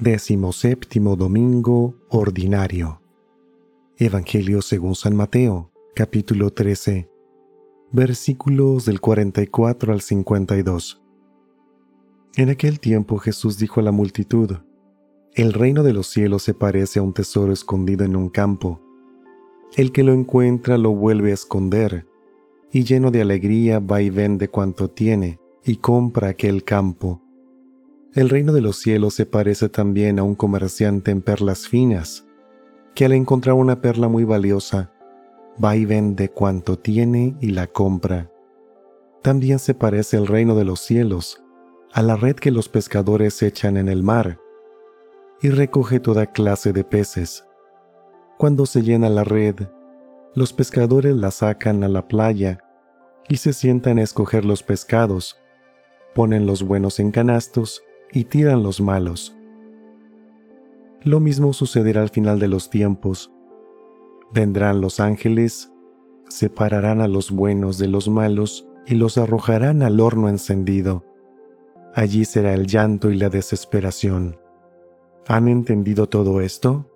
Decimoséptimo Domingo Ordinario Evangelio según San Mateo, capítulo 13, versículos del 44 al 52. En aquel tiempo Jesús dijo a la multitud, El reino de los cielos se parece a un tesoro escondido en un campo. El que lo encuentra lo vuelve a esconder, y lleno de alegría va y vende cuanto tiene, y compra aquel campo. El reino de los cielos se parece también a un comerciante en perlas finas, que al encontrar una perla muy valiosa, va y vende cuanto tiene y la compra. También se parece el reino de los cielos a la red que los pescadores echan en el mar, y recoge toda clase de peces. Cuando se llena la red, los pescadores la sacan a la playa y se sientan a escoger los pescados, ponen los buenos en canastos y tiran los malos. Lo mismo sucederá al final de los tiempos. Vendrán los ángeles, separarán a los buenos de los malos y los arrojarán al horno encendido. Allí será el llanto y la desesperación. ¿Han entendido todo esto?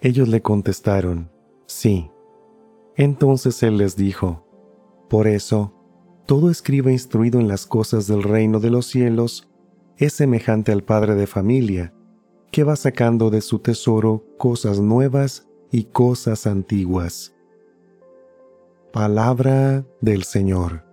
Ellos le contestaron, sí. Entonces él les dijo, por eso, todo escriba instruido en las cosas del reino de los cielos es semejante al padre de familia, que va sacando de su tesoro cosas nuevas y cosas antiguas. Palabra del Señor.